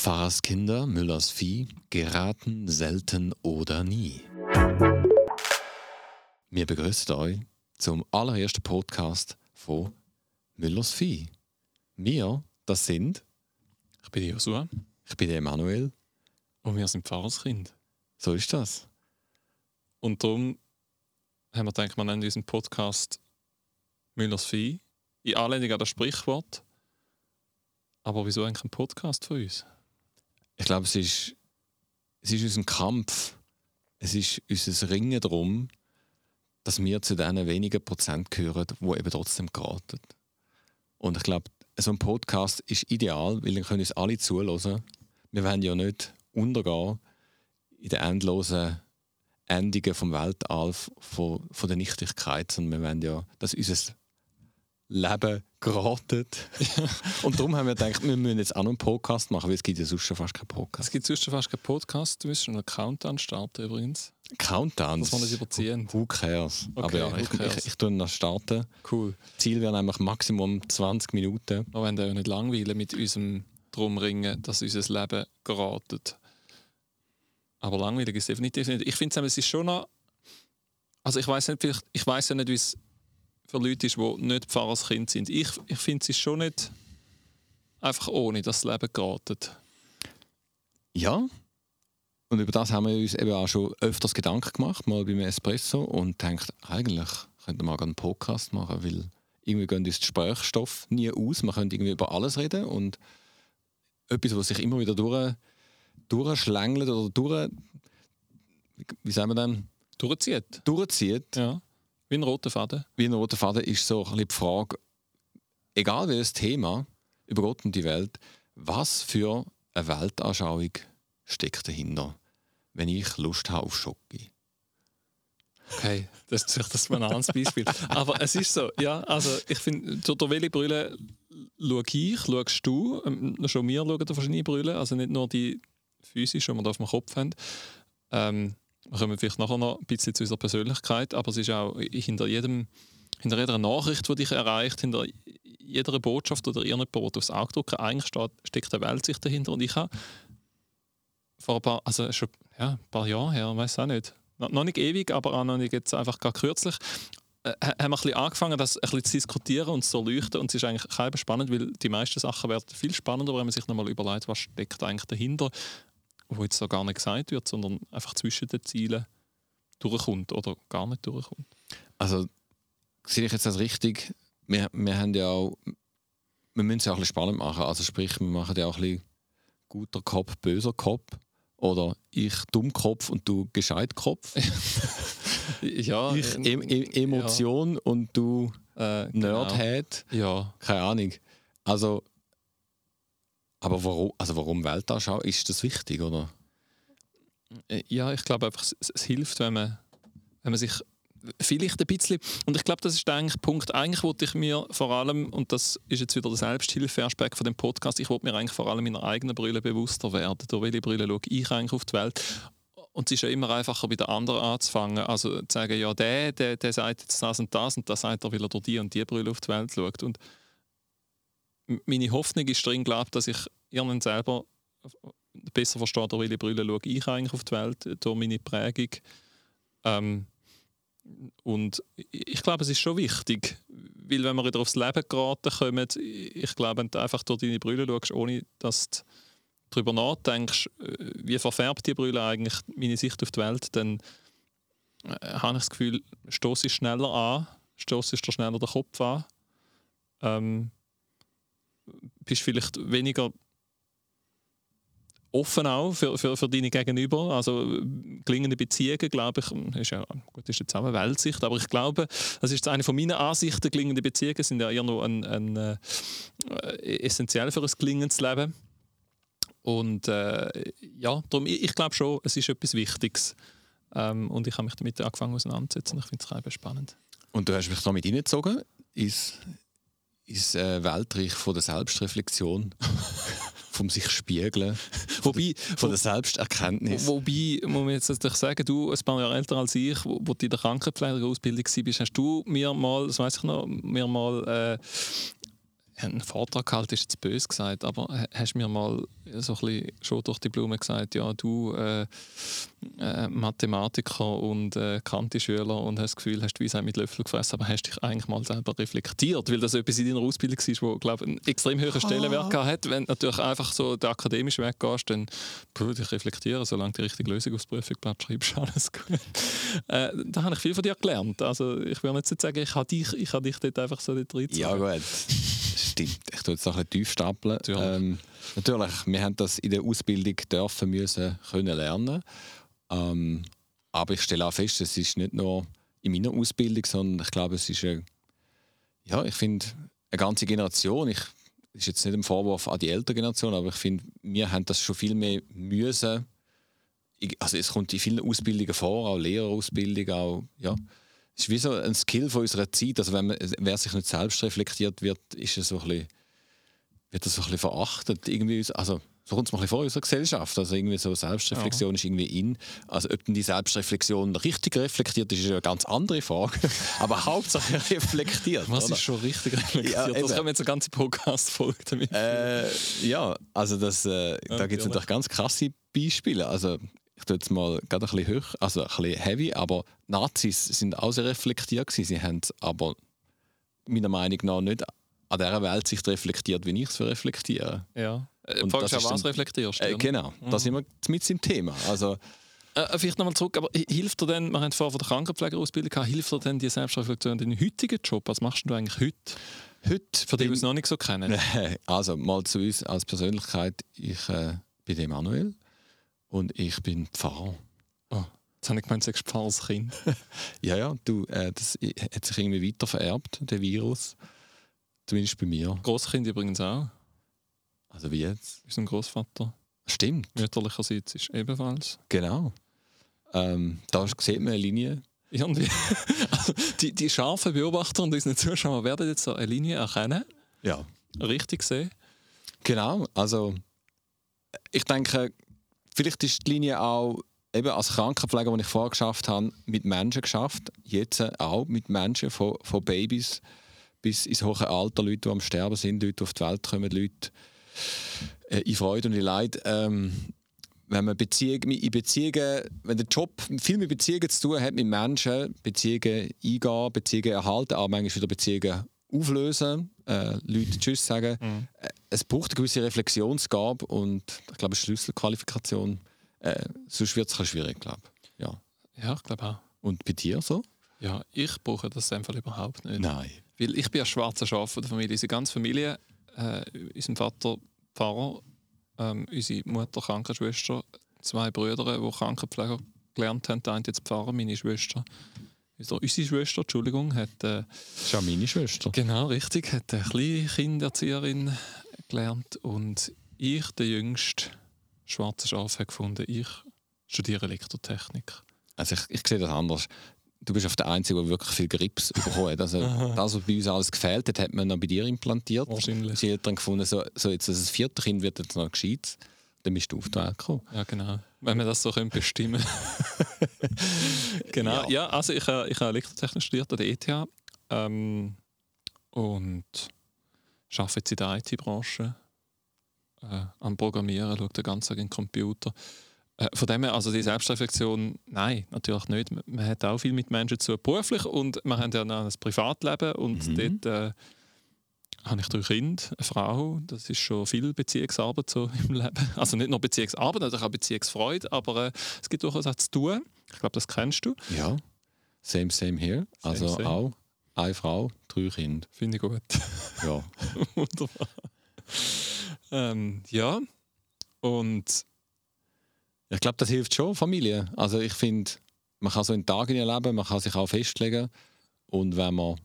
Pfarrerskinder, Müllers Vieh, geraten selten oder nie. Wir begrüßen euch zum allerersten Podcast von Müllers Vieh. Wir, das sind, Ich bin Joshua ich bin Emanuel, und wir sind Pfarrerskind. so ist das. Und darum haben wir gedacht, wir nennen unseren Podcast Müllers Vieh. In Anlehnung an das Sprichwort. Aber wieso eigentlich ein Podcast von uns? Ich glaube, es ist, es ist unser Kampf, es ist unser Ringen darum, dass wir zu diesen wenigen Prozent gehören, die eben trotzdem geraten. Und ich glaube, so ein Podcast ist ideal, weil dann können uns alle zuhören. Wir wollen ja nicht untergehen in den endlosen Endungen vom Weltall von, von der Nichtigkeit, sondern wir wollen ja, dass unser Leben geraten. Und darum haben wir gedacht, wir müssen jetzt auch noch einen Podcast machen, weil es gibt ja sonst schon fast keinen Podcast. Es gibt sonst schon fast keinen Podcast. Du musst schon einen Countdown starten übrigens. Countdown. Dass wir nicht überziehen. Who cares? Okay, Aber ja, ich, cares? ich, ich tue noch starten. Cool. Ziel wäre nämlich Maximum 20 Minuten. Wir wollen ja nicht langweilen mit unserem Drumringen, dass unser Leben geratet. Aber langweilig ist es definitiv nicht. Ich finde es ist schon noch. Also ich weiß nicht, vielleicht, ich weiß ja nicht, wie es für Leute ist, die nicht Pfarrerskind sind. Ich, ich finde es schon nicht einfach ohne, dass das Leben geratet. Ja. Und über das haben wir uns eben auch schon öfters Gedanken gemacht, mal beim Espresso, und denkt, eigentlich könnten wir mal einen Podcast machen, weil irgendwie gehen uns die Sprechstoff nie aus. Man könnte irgendwie über alles reden und etwas, was sich immer wieder durch, durchschlängelt oder durch, wie- sagen wir denn, Durchzieht. durchzieht. Ja. Wie ein roter Faden. wie ein roter Faden ist so ein die Frage, egal welches Thema über Gott und die Welt, was für eine Weltanschauung steckt dahinter, wenn ich Lust habe auf Schoki? Okay, das ist vielleicht das ein anderes Beispiel. Aber es ist so, ja, also ich finde, durch durch welche Brille schaue ich, schaust du, ähm, schon wir schauen da verschiedene Brillen, also nicht nur die physisch, die wir da auf dem Kopf haben. Ähm, wir kommen vielleicht nachher noch ein bisschen zu unserer Persönlichkeit, aber es ist auch hinter jedem, hinter jeder Nachricht, die dich erreicht, hinter jeder Botschaft oder irgendjemand, der aufs Auge drücken, eigentlich steht, steckt eine Weltsicht dahinter. Und ich habe vor ein paar, also schon ja, ein paar Jahre her, weiß auch nicht, noch noch nicht ewig, aber auch noch nicht jetzt einfach gar kürzlich, äh, haben wir ein bisschen angefangen, das ein bisschen zu diskutieren und zu leuchten. Und es ist eigentlich kein spannend, weil die meisten Sachen werden viel spannender, wenn man sich nochmal überlegt, was steckt eigentlich dahinter, wo jetzt so gar nicht gesagt wird, sondern einfach zwischen den Zielen durchkommt oder gar nicht durchkommt. Also, sehe ich jetzt das richtig? Wir, wir haben ja auch, wir müssen es ja auch ein bisschen spannend machen. Also sprich, wir machen ja auch ein bisschen guter Kopf, böser Kopf. Oder ich Dummkopf und du Gescheitkopf. Ja, Ich em em Emotion und du äh, genau. Nerdhead. Ja, Keine Ahnung. Also, aber warum, also warum Weltanschau? Ist das wichtig, oder? Äh, Ja, ich glaube einfach, es, es hilft, wenn man, wenn man sich vielleicht ein bisschen, und ich glaube, das ist der Punkt, eigentlich wollte ich mir vor allem, und das ist jetzt wieder der Selbsthilfeaspekt von dem Podcast, ich wollte mir eigentlich vor allem meiner eigenen Brille bewusster werden. Durch welche Brille schaue ich eigentlich auf die Welt? Und es ist ja immer einfacher, bei den anderen anzufangen. Also zu sagen, ja, der, der, der sagt jetzt das und das und das sagt er, weil er durch die und die Brille auf die Welt schaut. Und meine Hoffnung ist drin, glaube dass ich irgendwann selber besser verstehe, durch welche Brille schaue ich eigentlich auf die Welt, durch meine Prägung. Ähm, und ich ich glaube, es ist schon wichtig, weil wenn wir wieder aufs Leben geraten kommen, ich glaube, wenn du einfach durch deine Brille schaust, ohne dass du darüber nachdenkst, äh, wie verfärbt die Brille eigentlich meine Sicht auf die Welt, dann äh, habe ich das Gefühl, stoß ich schneller an, stoß dir schneller den Kopf an, ähm, bist vielleicht weniger offen auch für, für, für deine Gegenüber. Also gelingende Beziehungen, glaube ich, ist ja, gut, ist jetzt auch eine Weltsicht, aber ich glaube, das ist eine von meinen Ansichten, gelingende Beziehungen sind ja eher noch ein, ein, äh, essentiell für ein gelingendes Leben. Und äh, ja, darum, ich, ich glaube schon, es ist etwas Wichtiges. Ähm, und ich habe mich damit angefangen auseinanderzusetzen. Ich finde es spannend. Und du hast mich damit reingezogen ins, ins äh, Weltreich von der Selbstreflexion, vom sich spiegeln, Wobei, von der Selbsterkenntnis. Wo- Wobei, muss man jetzt natürlich sagen, du, ein paar Jahre älter als ich, wo, wo du in der Krankenpflegeausbildung warst, hast du mir mal, das weiß ich noch, mir mal äh, einen Vortrag gehalten, ist jetzt böse gesagt, aber hast mir mal so ein bisschen schon durch die Blume gesagt, ja, du äh, äh, Mathematiker und äh, Kanti-Schüler und hast das Gefühl, hast du Weisheit mit Löffel gefressen, aber hast dich eigentlich mal selber reflektiert, weil das etwas in deiner Ausbildung war, wo, glaube einen extrem hohen Stellenwert ah. hat. Wenn du natürlich einfach so den akademischen Weg gehst, dann puh, dich reflektieren, solange du die richtige Lösung aufs Prüfungsblatt schreibst, alles gut. äh, da habe ich viel von dir gelernt. Also ich will nicht sagen, ich habe dich, ich habe dich dort einfach so dort reingezogen. Ja gut stimmt. Ich tue jetzt noch ein bisschen tief stapeln. Ähm, natürlich, wir haben das in der Ausbildung dürfen müssen können lernen. Ähm, aber ich stelle auch fest, es ist nicht nur in meiner Ausbildung, sondern ich glaube, es ist eine, ja, ich finde eine ganze Generation. Ich ist jetzt nicht ein Vorwurf an die ältere Generation, aber ich finde, wir haben das schon viel mehr müssen. Also es kommt in vielen Ausbildungen vor, auch Lehrerausbildung, auch ja es ist wie so ein Skill von unserer Zeit. Also wenn man, wer sich nicht selbst reflektiert, wird, ist es so ein bisschen, wird das so ein bisschen verachtet. Irgendwie, also, so kommt es mal vor in unserer Gesellschaft. Also irgendwie so Selbstreflexion ja. ist irgendwie in. Also ob denn die Selbstreflexion richtig reflektiert ist, ist eine ganz andere Frage. Aber Hauptsache reflektiert. Was oder? ist schon richtig reflektiert? Ja, das können wir jetzt eine ganze Podcast-Folge damit äh, Ja, also das, äh, da gibt es natürlich ganz krasse Beispiele. Also ich tue jetzt mal gerade ein bisschen hoch, also ein bisschen heavy, aber Nazis sind auch sehr reflektiert gewesen. Sie haben aber meiner Meinung nach nicht an dieser Welt sich reflektiert, wie ich es reflektiere. Ja. Äh, und Fragst du was reflektierst du? Äh, genau, mhm. da sind wir mit im Thema. Also, äh, äh vielleicht nochmal zurück, aber hilft dir denn, wir haben vorher von der Krankenpflegerausbildung gehabt, hilft dir denn die Selbstreflexion in deinem heutigen Job? Was machst du eigentlich heute? Heute? Für die, die es noch nicht so kennen. Also mal zu uns als Persönlichkeit, ich äh, bin Emanuel und ich bin Pfarrer. Oh, jetzt habe ich gemeint, du sagst Pfarrerskind. ja, ja, du, äh, das hat sich irgendwie weiter vererbt, der Virus. Zumindest bei mir. Großkind übrigens auch. Also wie jetzt? Unser Großvater. Stimmt. Mütterlicherseits ist ebenfalls. Genau. Ähm, da sieht man eine Linie. Irgendwie. also die, die scharfen Beobachter und unsere Zuschauer werden jetzt so eine Linie erkennen. Ja. Richtig sehen. Genau. Also ich denke, vielleicht ist die Linie auch eben als Krankenpfleger, die ich vorher geschafft habe, mit Menschen geschafft. Jetzt auch mit Menschen, von, von Babys bis ins hohe Alter, Leute, die am Sterben sind, Leute, die auf die Welt kommen, Leute in Freude und in Leid. Ähm, wenn man Beziehung, in Beziehungen, wenn der Job viel mit Beziehungen zu tun hat, mit Menschen, Beziehungen eingehen, Beziehungen erhalten, aber manchmal wieder Beziehungen auflösen, äh, Leute Tschüss sagen. Mhm. Äh, es braucht eine gewisse Reflexionsgabe und ich glaube, eine Schlüsselqualifikation. Äh, sonst wird es schwierig, glaube Ja. ja, ich glaube auch. Und bei dir so? Ja, ich brauche das einfach überhaupt nicht. Nein. Weil ich bin ein schwarzer Schaf der Familie. Unsere ganze Familie, äh, unser Vater Pfarrer, ähm, unsere Mutter Krankenschwester, zwei Brüder, die Krankenpfleger gelernt haben. Der eine jetzt Pfarrer, meine Schwester unsere Schwester, Entschuldigung, hat... Äh, das ist ja meine Schwester. Genau, richtig. Hat eine kleine Kindererzieherin gelernt und ich, der jüngste schwarze Schaf, habe gefunden, ich studiere Elektrotechnik. Also ich, ich sehe das anders. Du bist auf der Einzige, der wirklich viel Grips bekommen hat. Also das, was bei uns alles gefehlt hat, hat man noch bei dir implantiert. Wahrscheinlich. Die Eltern gefunden, so, so jetzt das vierte Kind wird jetzt noch gescheit. Dann bist du auf die Welt gekommen. Ja, genau. Wenn wir das so können bestimmen Genau. Ja. ja, also ich, äh, ich habe Elektrotechnik studiert an der ETH ähm, und arbeite jetzt in der IT-Branche äh, am Programmieren, schaue den ganzen Tag in den Computer. Äh, von dem her, also die Selbstreflexion, nein, natürlich nicht. Man hat auch viel mit Menschen zu beruflich und man hat ja noch ein Privatleben und mhm. dort äh, habe ich drei Kinder, eine Frau. Das ist schon viel Beziehungsarbeit so im Leben. Also nicht nur Beziehungsarbeit, natürlich auch Beziehungsfreude, aber äh, es gibt durchaus auch zu tun. Ich glaube, das kennst du. Ja, same, same here. Same, also same. auch eine Frau, drei Kinder. Finde ich gut. Ja. Wunderbar. Ähm, ja, und ich glaube, das hilft schon, Familie. Also ich finde, man kann so einen Tag in ihr Leben, man kann sich auch festlegen. Und wenn man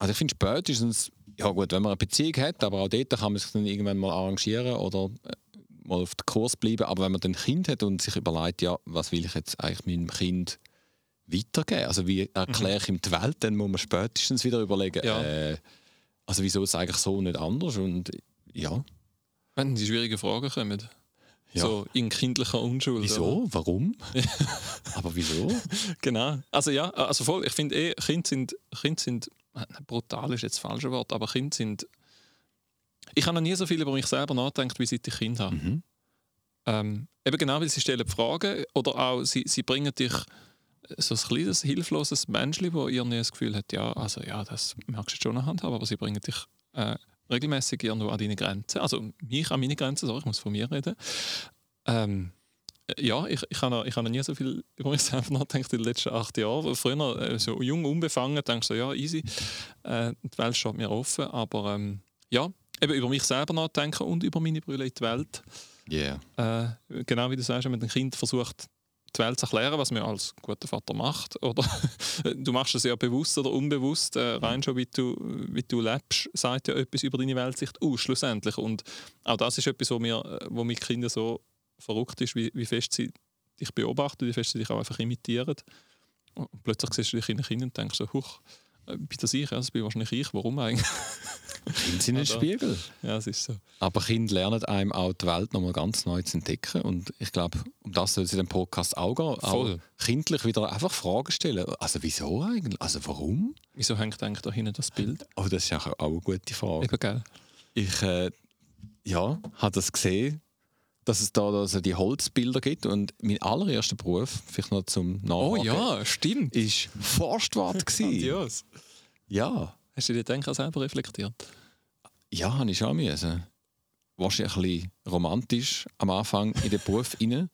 also ich finde spätestens, ja gut, wenn man eine Beziehung hat, aber auch dort kann man sich dann irgendwann mal arrangieren oder äh, mal auf den Kurs bleiben. Aber wenn man dann ein Kind hat und sich überlegt, ja, was will ich jetzt eigentlich meinem Kind weitergeben? Also wie erkläre ich ihm die Welt? Dann muss man spätestens wieder überlegen, ja. äh, also wieso ist es eigentlich so nicht anders? Und ja. Wenn die schwierigen Fragen kommen. Ja. So in kindlicher Unschuld. Wieso? Oder? Warum? Aber wieso? Genau. Also ja, also voll. Ich finde eh, Kinder sind, Kinder sind brutal ist jetzt das falsche Wort, aber Kinder sind Ich habe noch nie so viel über mich selber nachgedacht, wie seit ich Kind habe. Mhm. Ähm, eben genau, weil sie stellen Fragen oder auch sie, sie bringen dich so ein kleines, hilfloses Menschli, wo irgendwie das Gefühl hat, ja, also ja, das merkst du schon anhand haben, aber sie bringen dich äh, regelmäßig irgendwo an deine Grenzen, also mich an meine Grenzen, so, ich muss von mir reden. Ähm, ja, ich, ich habe noch, ich hab noch nie so viel über mich selber nachgedacht in den letzten acht Jahren. Früher, äh, so jung, unbefangen, denkst du so, ja, easy, äh, die Welt steht mir offen, aber ähm, ja, eben über mich selber nachdenken und über meine Brüder in die Welt. Yeah. Äh, genau wie du sagst, wenn man ein Kind versucht, die Welt zu erklären, was man als guter Vater macht. Oder du machst es ja bewusst oder unbewusst, äh, rein schon wie du, wie du lebst, sagt ja etwas über deine Weltsicht aus, schlussendlich. Und auch das ist etwas, wo, mir, äh, wo mit Kindern so verrückt ist, wie, wie fest sie dich beobachten, wie fest sie dich auch einfach imitieren. Und plötzlich siehst du dich in den Kindern und denkst so, huch, äh, bin das ich? Das bin wahrscheinlich ich. Warum eigentlich? Kinder sind ein Also- Spiegel. ja, es ist so. Aber Kinder lernen einem auch die Welt nochmal ganz neu zu entdecken. Und ich glaube, um das soll es in dem Podcast auch gehen. Voll. Auch kindlich wieder einfach Fragen stellen. Also wieso eigentlich? Also warum? Wieso hängt eigentlich da hinten das Bild? Oh, das ist auch auch eine gute Frage. Eben, gell? Ich äh, ja, habe das gesehen, dass es da also die Holzbilder gibt. Und mein allererster Beruf, vielleicht noch zum Oh Nachhaken, ja, stimmt. ist Forstwart. gewesen. Adios. ja, Hast du dir dann auch selber reflektiert? ja, habe ich schon müssen. Wahrscheinlich ein bisschen romantisch am Anfang in den Beruf rein.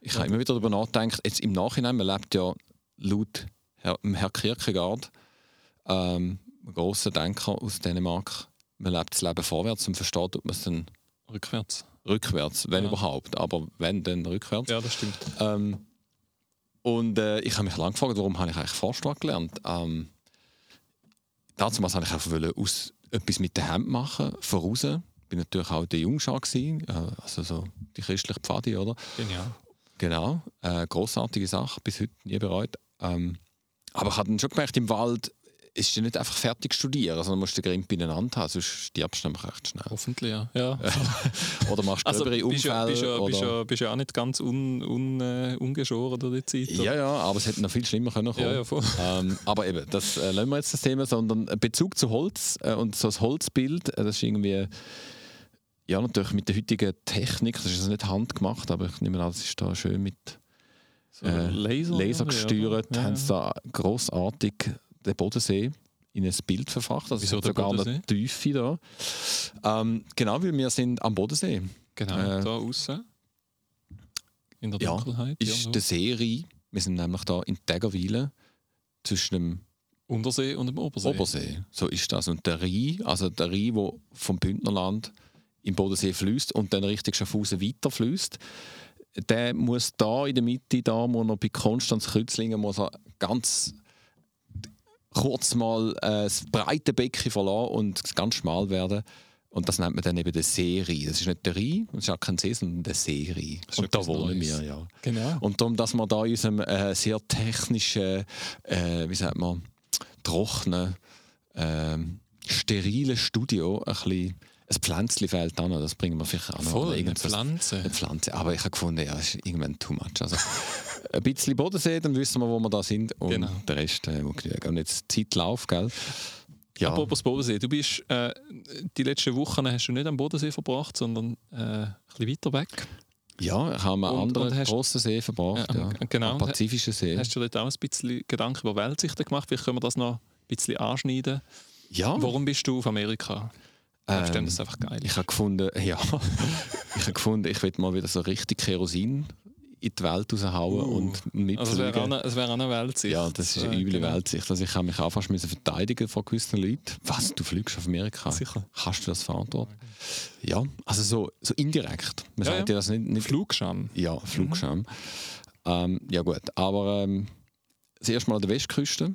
Ich habe immer wieder darüber nachgedacht, jetzt im Nachhinein, man lebt ja laut Herr, dem Herr Kierkegaard, ähm, ein grosser Denker aus Dänemark, man lebt das Leben vorwärts und versteht, ob man es dann Rückwärts. rückwärts, wenn Ja. überhaupt, aber wenn, dann rückwärts. Ja, das stimmt. Ähm, und äh, ich habe mich lange gefragt, warum habe ich eigentlich Forstwart gelernt? Ähm, dazu wollte ich einfach aus, etwas mit der Hand machen, voraus. Ich war natürlich auch der Jungschar, äh, also so die christliche Pfadi, oder? Genial. Genau, äh, großartige Sache, bis heute nie bereut. Ähm, aber ich habe dann schon gemerkt, im Wald ist ja nicht einfach fertig studieren, sondern musst du den Grimp beieinander haben, sonst stirbst du nämlich recht schnell. Hoffentlich, ja. ja. Oder machst Also gröbere bist ja, Unfälle. bist, ja, bist, oder... ja, bist ja auch nicht ganz un, un, äh, ungeschoren durch die Zeit. Ja, ja, aber es hätte noch viel schlimmer können kommen. ja, ja, voll. ähm, aber eben, das äh, lassen wir jetzt das Thema, sondern Bezug zu Holz äh, und so das Holzbild, äh, das ist irgendwie, ja natürlich mit der heutigen Technik, das ist also nicht handgemacht, aber ich nehme an, das ist da schön mit So äh, Laser, Laser ja, gesteuert, ja, haben sie da grossartig den Bodensee in ein Bild verfasst, also Wieso es hat der sogar Bodensee? eine Tiefe da. Ähm, genau, weil wir sind am Bodensee. Genau, Äh, da außen. In der ja, Dunkelheit. Ist irgendwo. der See Wir sind nämlich da in Tägerwilen zwischen dem Untersee und dem Obersee. Obersee. So ist das. Und der Rhein, also der Rhein, der vom Bündnerland im Bodensee fließt und dann Richtung Schaffhausen weiterfließt, der muss da in der Mitte, da muss er bei Konstanz Kreuzlingen, muss er ganz kurz mal äh, das breite Becken verlassen und ganz schmal werden. Und das nennt man dann eben den Seerhein. Das ist nicht der Rhein, das ist auch kein See, sondern der Seerhein. ist Und da wohnen Neues. wir, ja. Genau. Und darum, dass man da in unserem äh, sehr technischen, äh, wie sagt man, trockenen, ähm, sterilen Studio ein bisschen ein Pflänzchen fehlt an. Das bringen wir vielleicht auch noch. Voll, eine Pflanze. Eine Pflanze. Aber ich habe gefunden, ja, das ist irgendwann too much. Also, ein bisschen Bodensee, dann wissen wir, wo wir da sind. Und Genau. der Rest äh, muss genügen. Und jetzt Zeit läuft, gell? Ja, Apropos Bodensee, du bist äh, die letzten Wochen hast du nicht am Bodensee verbracht, sondern äh, ein bisschen weiter weg. ja ich habe einen Und- anderen und hast- grossen See verbracht. Ja, Ja, genau. Am Pazifischen See. Hast du dir dort auch ein bisschen Gedanken über Weltsichten gemacht? Vielleicht können wir das noch ein bisschen anschneiden. ja, Warum bist du auf Amerika? Ähm, ich das einfach geil. Ich habe gefunden, ja, ich habe gefunden, ich will mal wieder so richtig Kerosin in die Welt raushauen Uh, und also es wäre eine- es wäre auch eine Weltsicht. ja, das ist eine Äh, üble genau. Weltsicht. Also ich habe mich auch fast müssen verteidigen vor gewissen Leuten. Was, du fliegst auf Amerika? Sicher. Kannst du das verantworten? Ja, also so, so indirekt. Man Ja, sagt ja. ja das nicht, nicht Flugscham. ja, Flugscham. Ähm, ja gut, aber ähm, das erste Mal an der Westküste,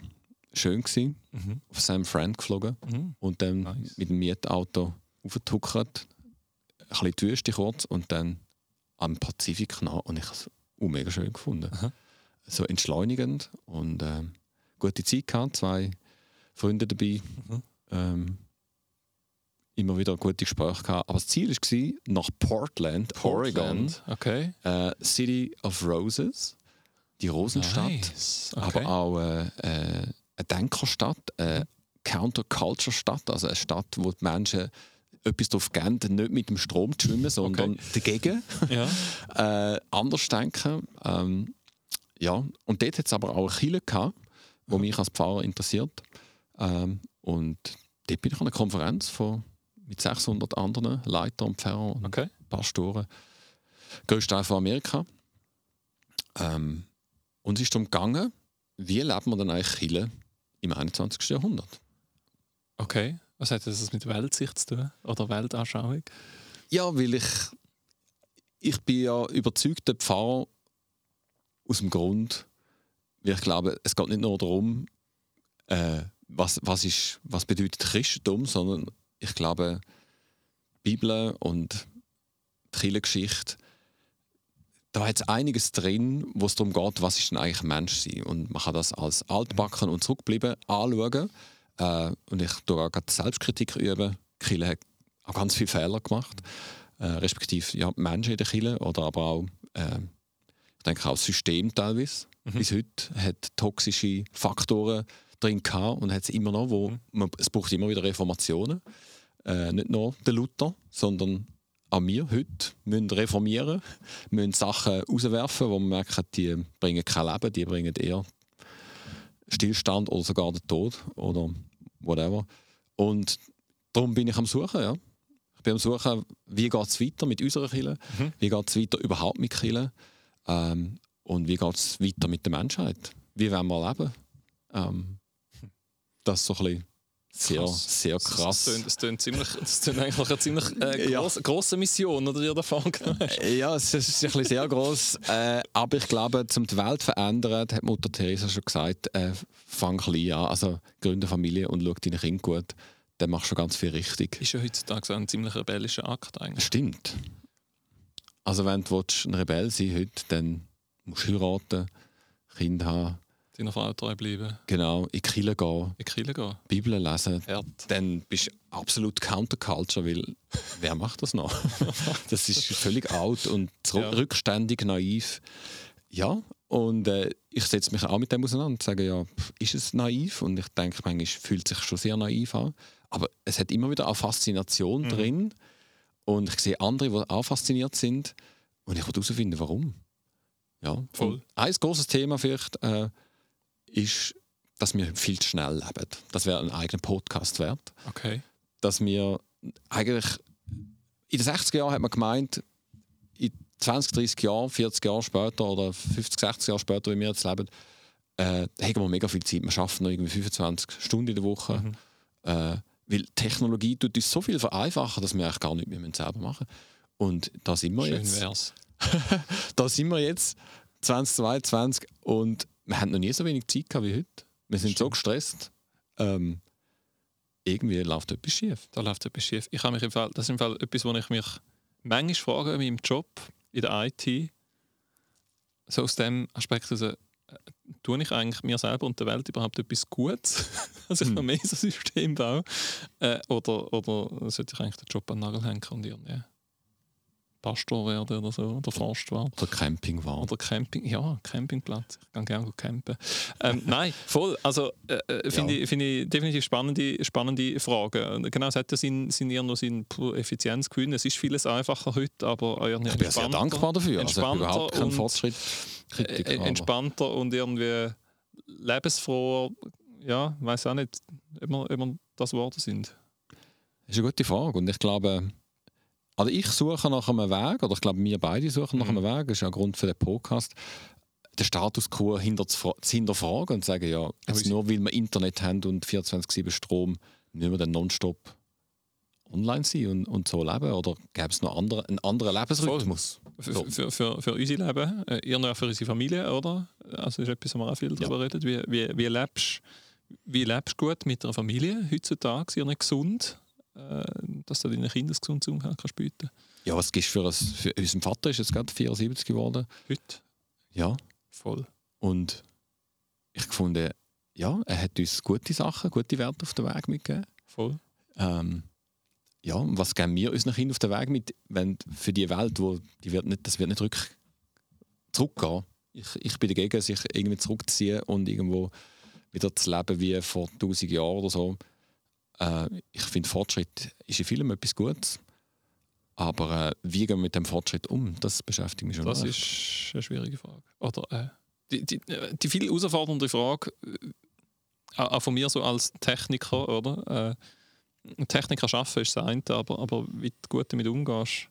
schön gewesen, Mhm. auf San Fran geflogen Mhm. und dann Nice. mit dem Mietauto aufgetuckert, ein bisschen die Wüste kurz und dann am Pazifik nach und ich habe auch mega schön gefunden. Aha. So entschleunigend und ähm, gute Zeit gehabt, zwei Freunde dabei, Mhm. ähm, immer wieder gute Gespräche gehabt. Aber das Ziel war nach Portland, Oregon, Portland. Okay. äh, City of Roses, die Rosenstadt, Nice. Okay. aber auch äh, äh, eine Denkerstadt, eine Counterculture-Stadt, also eine Stadt, wo die Menschen etwas darauf geben, nicht mit dem Strom zu schwimmen, sondern Okay. dagegen Ja. äh, anders denken. Ähm, ja, und dort hat es aber auch Kirche gehabt, die mich als Pfarrer interessiert. Ähm, und dort bin ich an einer Konferenz von, mit 600 anderen Leitern und Pfarrern und Okay. Pastoren. Größte von Amerika. Ähm, und es ist darum gegangen, wie lebt man denn eigentlich Kirche im 21. Jahrhundert? Okay. Was hat das mit Weltsicht zu tun? Oder Weltanschauung? Ja, weil ich, ich bin ja überzeugter Pfarrer aus dem Grund, weil ich glaube, es geht nicht nur darum, äh, was, was, ist, was bedeutet Christentum, sondern ich glaube, die Bibel und die Kirchengeschichte, da hat es einiges drin, wo es darum geht, was ist denn eigentlich Mensch sein. Und man kann das als altbacken und zurückbleiben anschauen. Äh, und ich tue auch gerade Selbstkritik üben. Die Kirche hat auch ganz viele Fehler gemacht. Äh, respektive ja, Menschen in der Kirche oder aber auch, äh, ich denke auch das System teilweise. Bis heute hat toxische Faktoren drin gehabt und hat es immer noch, wo man, es braucht immer wieder Reformationen. Äh, nicht nur der Luther, sondern auch wir heute müssen reformieren, müssen Sachen rauswerfen, wo wir merken, die bringen kein Leben, die bringen eher Stillstand oder sogar den Tod oder whatever. Und darum bin ich am Suchen, ja. Ich bin am Suchen, wie geht es weiter mit unserer Kirche, Mhm. wie geht es weiter überhaupt mit Kirche ähm, und wie geht es weiter mit der Menschheit. Wie wollen wir leben? Ähm, das ist so ein bisschen sehr, Krass. sehr Das, krass. tönt, das, tönt ziemlich, das tönt eigentlich einer ziemlich äh, Ja. gross, grosse Mission, oder die ihr da vorgenommen hast. Ja, es ist ein bisschen sehr groß. Äh, aber ich glaube, um die Welt zu verändern, hat Mutter Teresa schon gesagt, äh, fang klein an. Also gründe Familie und schau deine Kinder gut. Dann machst du schon ganz viel richtig. Ist ja heutzutage ein ziemlich rebellischer Akt eigentlich. Stimmt. Also wenn du willst, ein Rebell sein heute, dann musst du heiraten, Kinder haben, Deiner Frau treu bleiben, genau, in Kirche gehen, in Kirche gehen. Bibel lesen. Hart. Dann bist du absolut Counterculture, weil wer macht das noch? das ist völlig alt und Ja. rückständig, naiv. Ja, und äh, ich setze mich auch mit dem auseinander und sage, ja, ist es naiv? Und ich denke, manchmal fühlt es sich schon sehr naiv an. Aber es hat immer wieder auch Faszination Mhm. drin. Und ich sehe andere, die auch fasziniert sind. Und ich will herausfinden, warum. Ja, Voll. Und ein großes Thema vielleicht äh, ist, dass wir viel zu schnell leben. Das wäre ein eigener Podcast wert. Okay. Dass wir eigentlich in den 60er Jahren hat man gemeint, in 20, 30 Jahren, 40 Jahre später oder 50, 60 Jahre später, wie wir jetzt leben, äh, haben wir mega viel Zeit. Wir arbeiten noch irgendwie 25 Stunden in der Woche. Mhm. Äh, weil Technologie tut uns so viel vereinfachen, dass wir eigentlich gar nicht mehr selber machen müssen. Und da sind wir Schön jetzt wär's. da sind wir jetzt, 2022, und wir haben noch nie so wenig Zeit gehabt wie heute. Wir sind so Stimmt. gestresst. Ähm, irgendwie läuft etwas schief. Da läuft etwas schief. Ich habe mich im Fall, das ist im Fall etwas, wo ich mich manchmal frage in meinem Job in der IT. So aus dem Aspekt heraus, äh, tue ich eigentlich mir selber und der Welt überhaupt etwas Gutes? also ich Hm. noch mehr so ein System baue. Äh, oder, oder sollte ich eigentlich den Job an den Nagel hängen und irgendwie Pastor werden oder so, oder Forstwart. Oder Campingwagen. Oder Camping, ja, Campingplatz. Ich kann gerne campen. Ähm, nein, voll. Also äh, äh, finde Ja. ich, find ich definitiv spannende, spannende Frage. Und Genau, es hat ja seinen, seinen, irgendwo seinen Effizienzgewinn. Es ist vieles einfacher heute, aber irgendwie ich bin sehr dankbar dafür. Also entspannter überhaupt kein und, Fortschritt. äh, Kritiker, aber- entspannter und irgendwie lebensfroher. Ja, ich weiß auch nicht, ob wir das Worte sind. Das ist eine gute Frage. Und ich glaube, also ich suche nach einem Weg, oder ich glaube, wir beide suchen nach Mhm. einem Weg, das ist ja ein Grund für den Podcast, den Status quo hinter zu, fra- zu hinterfragen und zu sagen, ja, jetzt nur weil wir Internet haben und 24-7 Strom, müssen wir dann nonstop online sein und, und so leben? Oder gäbe es noch andere, einen anderen Lebensrhythmus? Für, So. für, für, für unser Leben, äh, ihr noch für unsere Familie, oder? Also ist etwas, wo wir auch viel darüber reden. Wie, wie, wie, lebst, wie lebst du gut mit einer Familie heutzutage? Ihr nicht gesund? Äh, dass du deinen Kindern gesund zu kannst bieten. Ja, was gibst du für, ein, für unseren Vater ist jetzt gerade 74 geworden. Heute? Ja, Voll. und ich fand, ja, er hat uns gute Sachen, gute Werte auf den Weg mitgegeben. Voll. Ähm, ja, was geben wir unseren Kindern auf den Weg mit, wenn für die Welt, wo die wird nicht, das wird nicht rück, zurückgehen. Ich, ich bin dagegen, sich irgendwie zurückzuziehen und irgendwo wieder zu leben wie vor 1000 Jahren oder so. Äh, ich finde, Fortschritt ist in vielem etwas Gutes. Aber äh, wie gehen wir mit dem Fortschritt um? Das beschäftigt mich schon. Das recht. ist eine schwierige Frage. Oder äh, die, die, äh, die viel herausfordernde Frage, äh, auch von mir so als Techniker, oder? Äh, Techniker schaffen ist das eine, aber, aber wie du gut damit umgehst,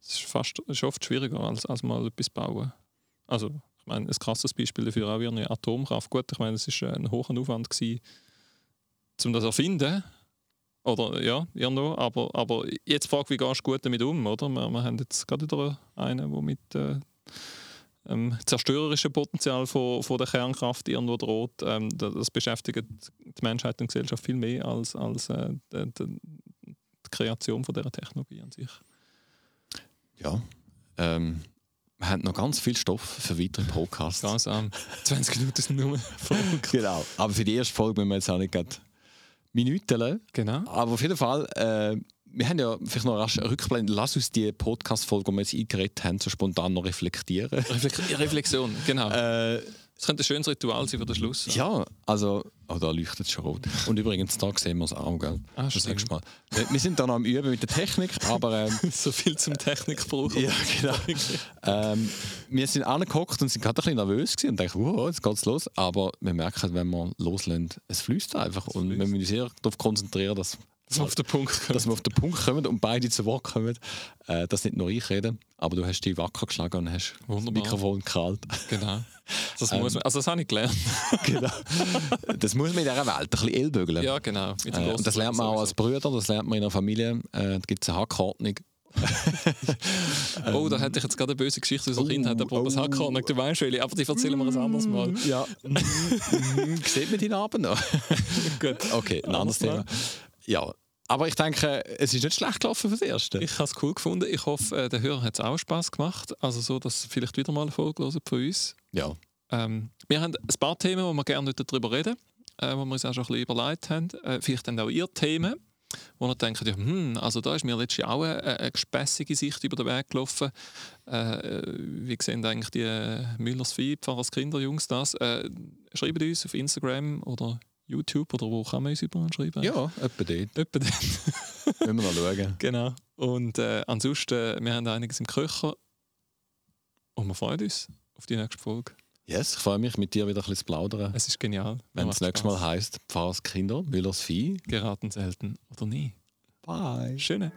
das ist, fast, ist oft schwieriger als, als mal etwas bauen. Also, ich meine, ein krasses Beispiel dafür auch wie eine Atomkraft. Gut, ich meine, es war ein hoher Aufwand, gewesen, um das zu erfinden. Oder ja, irgendwo. Aber, aber jetzt frage wie gehst du gut damit um, oder? Wir, wir haben jetzt gerade wieder einen, der mit äh, ähm, zerstörerischen Potenzial von, von der Kernkraft irgendwo droht. Ähm, das beschäftigt die Menschheit und die Gesellschaft viel mehr als, als äh, die, die, die Kreation von dieser Technologie an sich. Ja. Ähm, wir haben noch ganz viel Stoff für weitere Podcasts. Ganz am 20 Minuten sind nur Folge. Genau. Aber für die erste Folge müssen wir jetzt auch nicht gerade Minuten. Genau. Aber auf jeden Fall, äh, wir haben ja vielleicht noch rasch rückblenden. Lass uns die Podcast-Folge, die wir jetzt eingeredet haben, so spontan noch reflektieren. Reflek Reflexion, genau. Äh, Das könnte ein schönes Ritual sein für den Schluss. ja, also, oh, da leuchtet es schon rot. Und übrigens, da sehen wir es auch, gell? Ah, das Mal. Wir sind da noch am Üben mit der Technik, aber ähm, so viel zum Technikbrauch. ja, genau. ähm, wir sind angehockt und sind gerade ein bisschen nervös gewesen und denken, wow, jetzt geht's los. Aber wir merken, wenn wir loslösen, es fließt einfach. und wir müssen uns sehr darauf konzentrieren, dass, Dass wir auf den Punkt kommen. dass wir auf den Punkt kommen und beide zu Wort kommen. Äh, dass nicht nur ich rede, aber du hast dich wacker geschlagen und hast das Wunderbar. Mikrofon gekrallt. Genau. Das, Ähm, muss man, also das habe ich gelernt. genau. Das muss man in dieser Welt ein bisschen ellbügeln. Ja, genau. Äh, und das lernt man auch als. Brüder, das lernt man in der Familie. Äh, da gibt es eine Hackordnung. Oh, da hätte ich jetzt gerade eine böse Geschichte aus der Oh, Kindheit, apropos oh. Hackordnung, du weißt, Welli, aber die erzählen wir ein anderes Mal. Ja. Sieht man die Narben noch? Gut. Okay, ein anderes Thema. Ja, aber ich denke, es ist nicht schlecht gelaufen fürs Erste. Ich habe es cool gefunden. Ich hoffe, äh, der Hörer hat es auch Spass gemacht. Also so, dass vielleicht wieder mal eine Folge von uns. Ja. Ähm, wir haben ein paar Themen, wo wir gerne darüber reden, äh, wo wir uns auch schon ein bisschen überlegt haben. Äh, vielleicht haben auch ihr Themen, wo ihr denkt, ja, hm, also da ist mir letztens auch eine, eine gespässige Sicht über den Weg gelaufen. Äh, wie sehen eigentlich die äh, Müllers Vieh, Pfarrers Kinderjungs das? Äh, schreibt uns auf Instagram oder YouTube oder wo kann man uns überall schreiben? Ja, etwa dort. Etwa dann. Müssen wir noch schauen. Genau. Und äh, ansonsten, wir haben einiges im Köcher. Und wir freuen uns auf die nächste Folge. Yes, ich freue mich, mit dir wieder ein bisschen zu plaudern. Es ist genial. Wenn es nächstes Mal heisst, Pfarrers Kinder, Müllers Vieh. Geraten selten oder nie. Bye. Schöne.